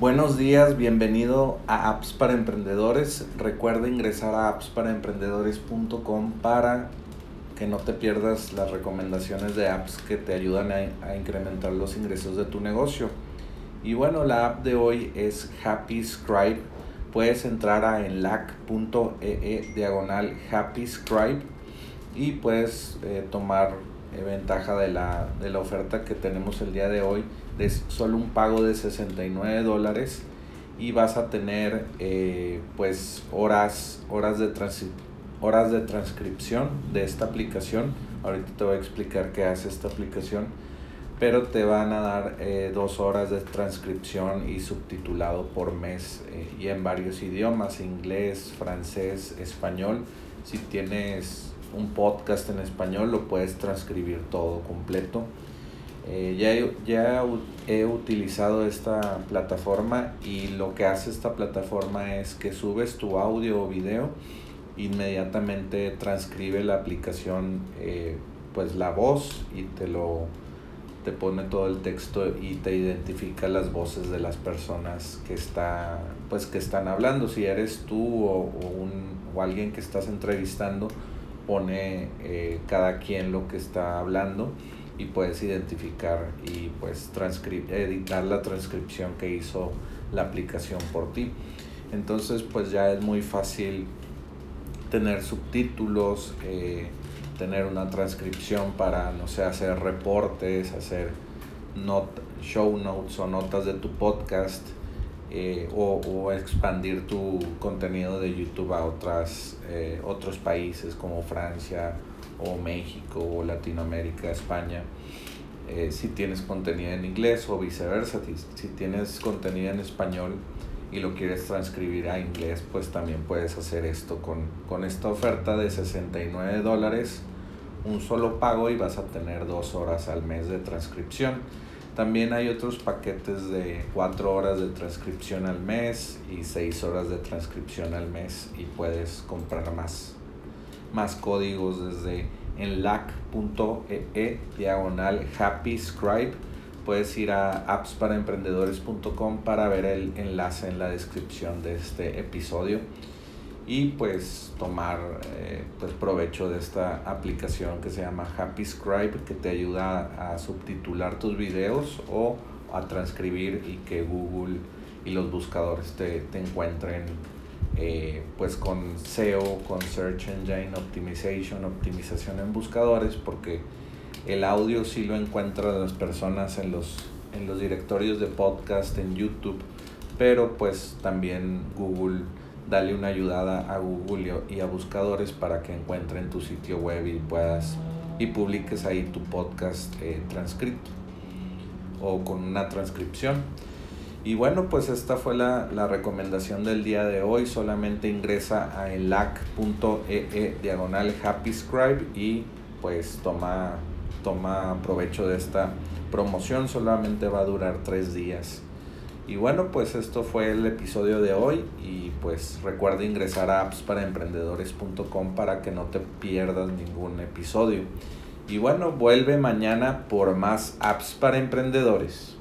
Buenos días, bienvenido a Apps para Emprendedores. Recuerda ingresar a appsparaemprendedores.com para que no te pierdas las recomendaciones de apps que te ayudan a, incrementar los ingresos de tu negocio. Y bueno, la app de hoy es Happy Scribe. Puedes entrar a enlac.ee diagonal Happy Scribe y puedes eh, tomar eh, ventaja de la, de la oferta que tenemos el día de hoy es solo un pago de 69 dólares y vas a tener eh, pues horas, horas, de horas de transcripción de esta aplicación. Ahorita te voy a explicar qué hace esta aplicación, pero te van a dar eh, dos horas de transcripción y subtitulado por mes eh, y en varios idiomas, inglés, francés, español. Si tienes un podcast en español lo puedes transcribir todo completo. Eh, ya, ya he utilizado esta plataforma y lo que hace esta plataforma es que subes tu audio o video, inmediatamente transcribe la aplicación eh, pues la voz y te lo te pone todo el texto y te identifica las voces de las personas que está pues que están hablando si eres tú o, un, o alguien que estás entrevistando pone eh, cada quien lo que está hablando y puedes identificar y pues editar la transcripción que hizo la aplicación por ti. Entonces pues ya es muy fácil tener subtítulos, eh, tener una transcripción para, no sé, hacer reportes, hacer not, show notes o notas de tu podcast eh, o, expandir tu contenido de YouTube a otras, eh, otros países como Francia, o México o Latinoamérica, España, eh, si tienes contenido en inglés o viceversa, si, tienes contenido en español y lo quieres transcribir a inglés, pues también puedes hacer esto con, con esta oferta de 69 dólares, un solo pago y vas a tener dos horas al mes de transcripción. También hay otros paquetes de 4 horas de transcripción al mes y 6 horas de transcripción al mes y puedes comprar más más códigos desde enlac.ee e diagonal happy scribe. Puedes ir a appsparaemprendedores.com para ver el enlace en la descripción de este episodio y pues tomar eh, pues provecho de esta aplicación que se llama Happy Scribe que te ayuda a subtitular tus videos o a transcribir y que Google y los buscadores te, te encuentren eh, pues con SEO, con Search Engine Optimization, optimización en buscadores, porque el audio sí lo encuentran las personas en los, en los directorios de podcast, en YouTube, pero pues también Google, dale una ayudada a Google y a buscadores para que encuentren tu sitio web y puedas y publiques ahí tu podcast eh, transcrito o con una transcripción. Y bueno, pues esta fue la, recomendación del día de hoy. Solamente ingresa a elac.ee e diagonal happy scribe y pues toma, toma provecho de esta promoción. Solamente va a durar tres días. Y bueno, pues esto fue el episodio de hoy y pues recuerda ingresar a appsparaemprendedores.com para que no te pierdas ningún episodio. Y bueno, vuelve mañana por más apps para emprendedores.